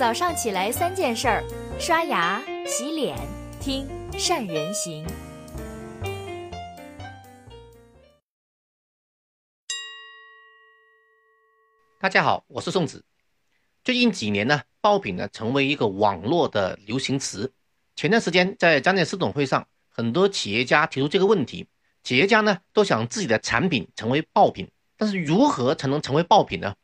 早上起来三件事儿：刷牙、洗脸、听善人行。大家好，我是宋子。最近几年呢，爆品呢成为一个网络的流行词。前段时间在战略市董会上，很多企业家提出这个问题。企业家呢都想自己的产品成为爆品，但是如何才能成为爆品呢？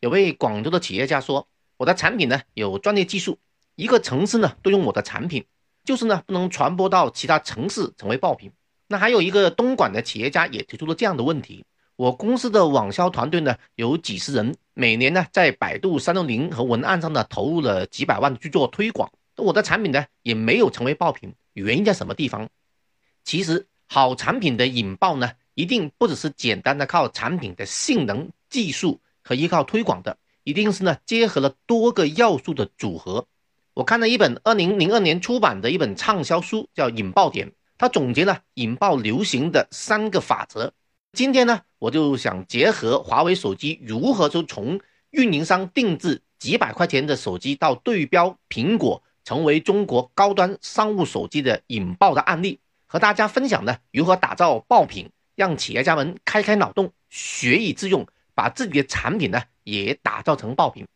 有位广州的企业家说：“我的产品呢有专业技术，一个城市呢都用我的产品，就是呢不能传播到其他城市成为爆品。”那还有一个东莞的企业家也提出了这样的问题。我公司的网销团队呢有几十人，每年呢在百度三六零和文案上呢投入了几百万去做推广，我的产品呢也没有成为爆品，原因在什么地方？其实好产品的引爆呢，一定不只是简单的靠产品的性能、技术和依靠推广的，一定是呢结合了多个要素的组合。我看了一本二零零二年出版的一本畅销书，叫《引爆点》，它总结了引爆流行的三个法则。今天呢，我就想结合华为手机如何就从运营商定制几百块钱的手机到对标苹果，成为中国高端商务手机的引爆的案例，和大家分享呢如何打造爆品，让企业家们开开脑洞，学以致用，把自己的产品呢也打造成爆品。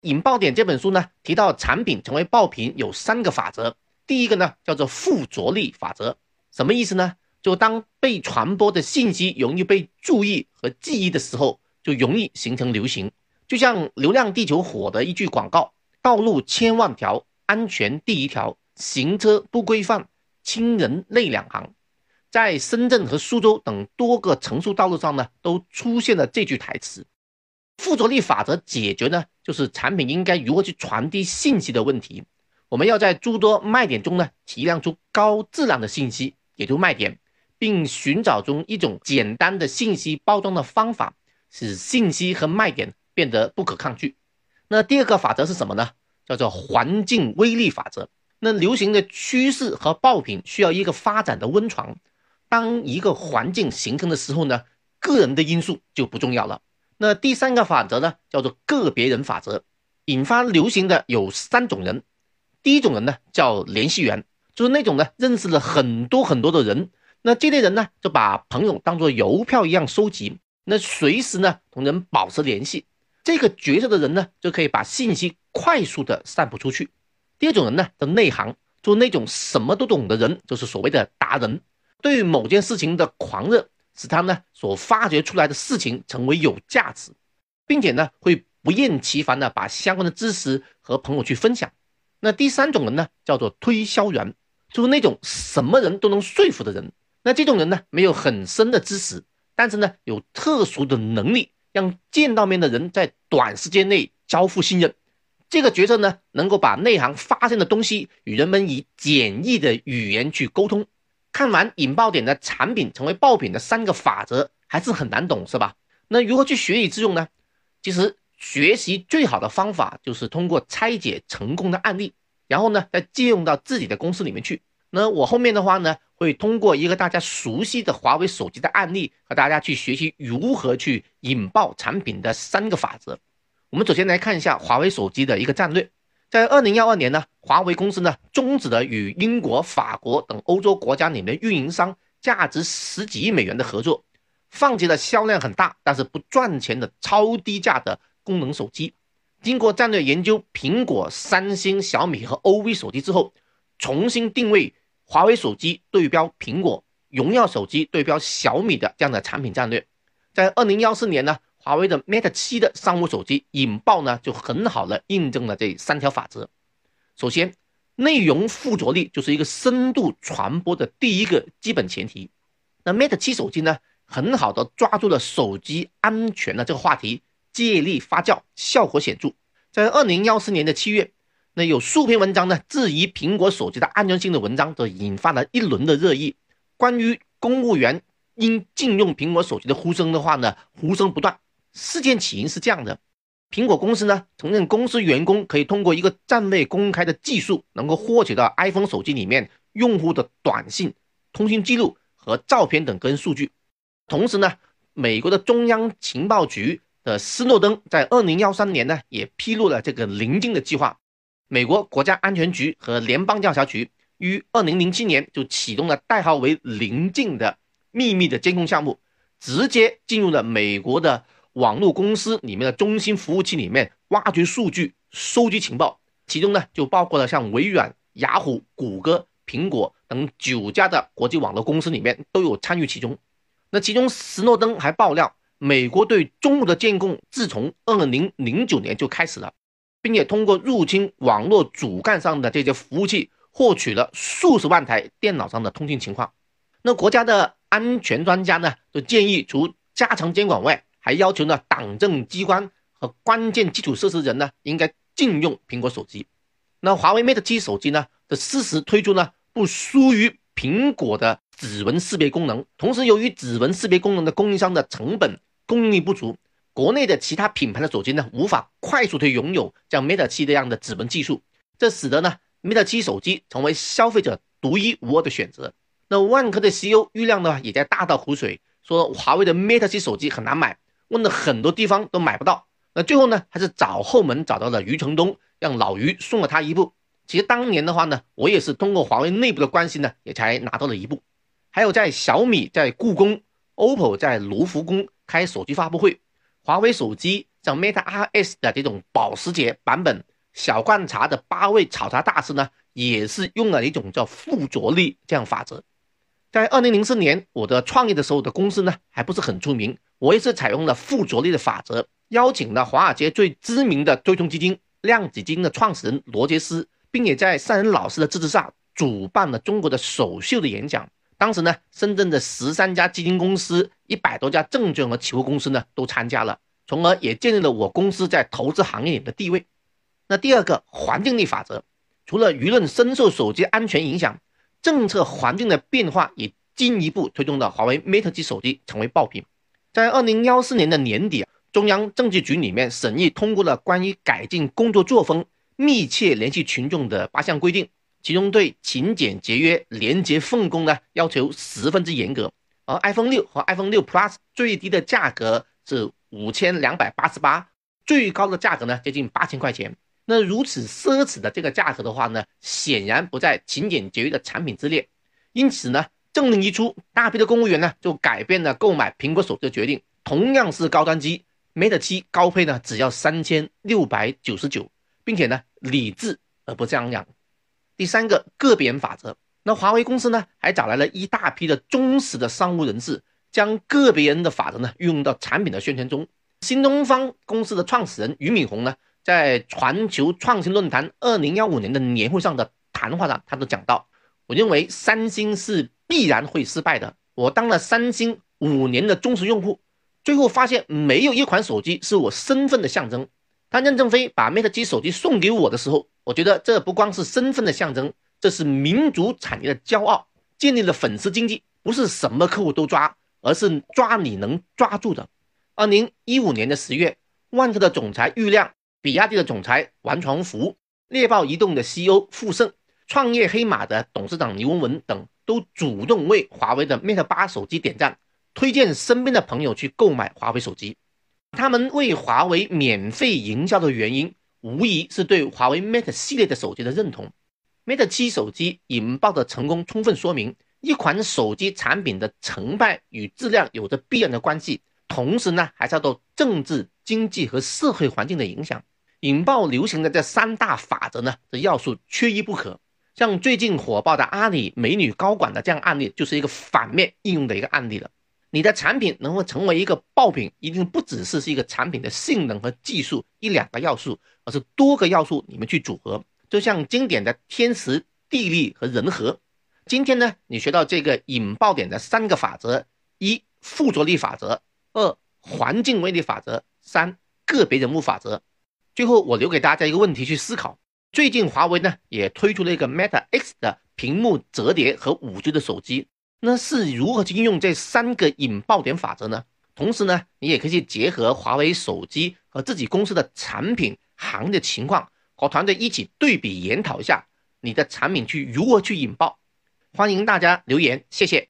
引爆点这本书呢提到，产品成为爆品有三个法则，第一个呢叫做附着力法则，什么意思呢？就当被传播的信息容易被注意和记忆的时候，就容易形成流行。就像《流量地球》火的一句广告：“道路千万条，安全第一条，行车不规范，亲人泪两行。”在深圳和苏州等多个城市道路上呢，都出现了这句台词。附着力法则解决呢，就是产品应该如何去传递信息的问题。我们要在诸多卖点中呢，提炼出高质量的信息，也就卖点。并寻找中一种简单的信息包装的方法，使信息和卖点变得不可抗拒。那第二个法则是什么呢？叫做环境威力法则。那流行的趋势和爆品需要一个发展的温床。当一个环境形成的时候呢，个人的因素就不重要了。那第三个法则呢，叫做个别人法则。引发流行的有三种人。第一种人呢，叫联系员，就是那种呢认识了很多很多的人。那这类人呢，就把朋友当做邮票一样收集，那随时呢同人保持联系。这个角色的人呢，就可以把信息快速的散布出去。第二种人呢，的内行，就那种什么都懂的人，就是所谓的达人。对于某件事情的狂热，使他呢所发掘出来的事情成为有价值，并且呢会不厌其烦的把相关的知识和朋友去分享。那第三种人呢，叫做推销员，就是那种什么人都能说服的人。那这种人呢，没有很深的知识，但是呢，有特殊的能力，让见到面的人在短时间内交付信任。这个角色呢，能够把内行发现的东西与人们以简易的语言去沟通。看完引爆点的产品成为爆品的三个法则，还是很难懂，是吧？那如何去学以致用呢？其实学习最好的方法就是通过拆解成功的案例，然后呢，再借用到自己的公司里面去。那我后面的话呢？会通过一个大家熟悉的华为手机的案例，和大家去学习如何去引爆产品的三个法则。我们首先来看一下华为手机的一个战略。在二零幺二年呢，华为公司呢终止了与英国、法国等欧洲国家里面运营商价值十几亿美元的合作，放弃了销量很大但是不赚钱的超低价的功能手机。经过战略研究，苹果、三星、小米和 OV 手机之后，重新定位。华为手机对标苹果，荣耀手机对标小米的这样的产品战略，在二零幺四年呢，华为的 Mate 七的商务手机引爆呢，就很好的印证了这三条法则。首先，内容附着力就是一个深度传播的第一个基本前提。那 Mate 七手机呢，很好的抓住了手机安全的这个话题，借力发酵，效果显著。在二零幺四年的七月。那有数篇文章呢，质疑苹果手机的安全性的文章，都引发了一轮的热议。关于公务员应禁用苹果手机的呼声的话呢，呼声不断。事件起因是这样的：苹果公司呢承认公司员工可以通过一个暂未公开的技术，能够获取到 iPhone 手机里面用户的短信、通讯记录和照片等个人数据。同时呢，美国的中央情报局的斯诺登在二零幺三年呢，也披露了这个临近的计划。美国国家安全局和联邦调查局于二零零七年就启动了代号为“临近”的秘密的监控项目，直接进入了美国的网络公司里面的中心服务器里面，挖掘数据、收集情报。其中呢，就包括了像微软、雅虎、谷歌、苹果等九家的国际网络公司里面都有参与其中。那其中，斯诺登还爆料。美国对中国的监控自从二零零九年就开始了，并且通过入侵网络主干上的这些服务器，获取了数十万台电脑上的通信情况。那国家的安全专家呢，就建议除加强监管外，还要求呢党政机关和关键基础设施人呢，应该禁用苹果手机。那华为 Mate 七手机呢的实时推出呢，不输于苹果的指纹识别功能。同时，由于指纹识别功能的供应商的成本。供应力不足，国内的其他品牌的手机呢，无法快速的拥有像 Mate 七这样的指纹技术，这使得呢 Mate 七手机成为消费者独一无二的选择。那万科的 CEO 郁亮呢，也在大倒苦水，说华为的 Mate 七手机很难买，问了很多地方都买不到。那最后呢，还是找后门找到了余承东，让老余送了他一部。其实当年的话呢，我也是通过华为内部的关系呢，也才拿到了一部。还有在小米在故宫，OPPO 在卢浮宫。开手机发布会，华为手机像 Mate RS 的这种保时捷版本，小罐茶的八位炒茶大师呢，也是用了一种叫附着力这样法则。在二零零四年，我的创业的时候的公司呢，还不是很出名，我也是采用了附着力的法则，邀请了华尔街最知名的对冲基金量子基金的创始人罗杰斯，并且在善人老师的支持下，主办了中国的首秀的演讲。当时呢，深圳的十三家基金公司、一百多家证券和期货公司呢都参加了，从而也建立了我公司在投资行业里的地位。那第二个环境力法则，除了舆论深受手机安全影响，政策环境的变化也进一步推动了华为 Mate 七手机成为爆品。在二零幺四年的年底啊，中央政治局里面审议通过了关于改进工作作风、密切联系群众的八项规定。其中对勤俭节约、廉洁奉公呢要求十分之严格，而 iPhone 六和 iPhone 六 Plus 最低的价格是五千两百八十八，最高的价格呢接近八千块钱。那如此奢侈的这个价格的话呢，显然不在勤俭节约的产品之列。因此呢，政令一出，大批的公务员呢就改变了购买苹果手机的决定。同样是高端机，Mate 七高配呢只要三千六百九十九，并且呢理智而不张扬。第三个个别人法则，那华为公司呢，还找来了一大批的忠实的商务人士，将个别人的法则呢运用到产品的宣传中。新东方公司的创始人俞敏洪呢，在全球创新论坛二零幺五年的年会上的谈话上，他都讲到，我认为三星是必然会失败的。我当了三星五年的忠实用户，最后发现没有一款手机是我身份的象征。当任正非把 Mate 七手机送给我的时候，我觉得这不光是身份的象征，这是民族产业的骄傲，建立了粉丝经济，不是什么客户都抓，而是抓你能抓住的。二零一五年的十月，万科的总裁郁亮、比亚迪的总裁王传福、猎豹移动的 CEO 傅盛、创业黑马的董事长刘文文等，都主动为华为的 Mate 八手机点赞，推荐身边的朋友去购买华为手机。他们为华为免费营销的原因，无疑是对华为 Mate 系列的手机的认同。Mate 七手机引爆的成功，充分说明一款手机产品的成败与质量有着必然的关系。同时呢，还受到政治、经济和社会环境的影响。引爆流行的这三大法则呢，这要素缺一不可。像最近火爆的阿里美女高管的这样案例，就是一个反面应用的一个案例了。你的产品能够成为一个爆品，一定不只是是一个产品的性能和技术一两个要素，而是多个要素你们去组合，就像经典的天时地利和人和。今天呢，你学到这个引爆点的三个法则：一、附着力法则；二、环境威力法则；三、个别人物法则。最后，我留给大家一个问题去思考：最近华为呢也推出了一个 Meta X 的屏幕折叠和五 G 的手机。那是如何去应用这三个引爆点法则呢？同时呢，你也可以去结合华为手机和自己公司的产品行业情况，和团队一起对比研讨一下你的产品去如何去引爆。欢迎大家留言，谢谢。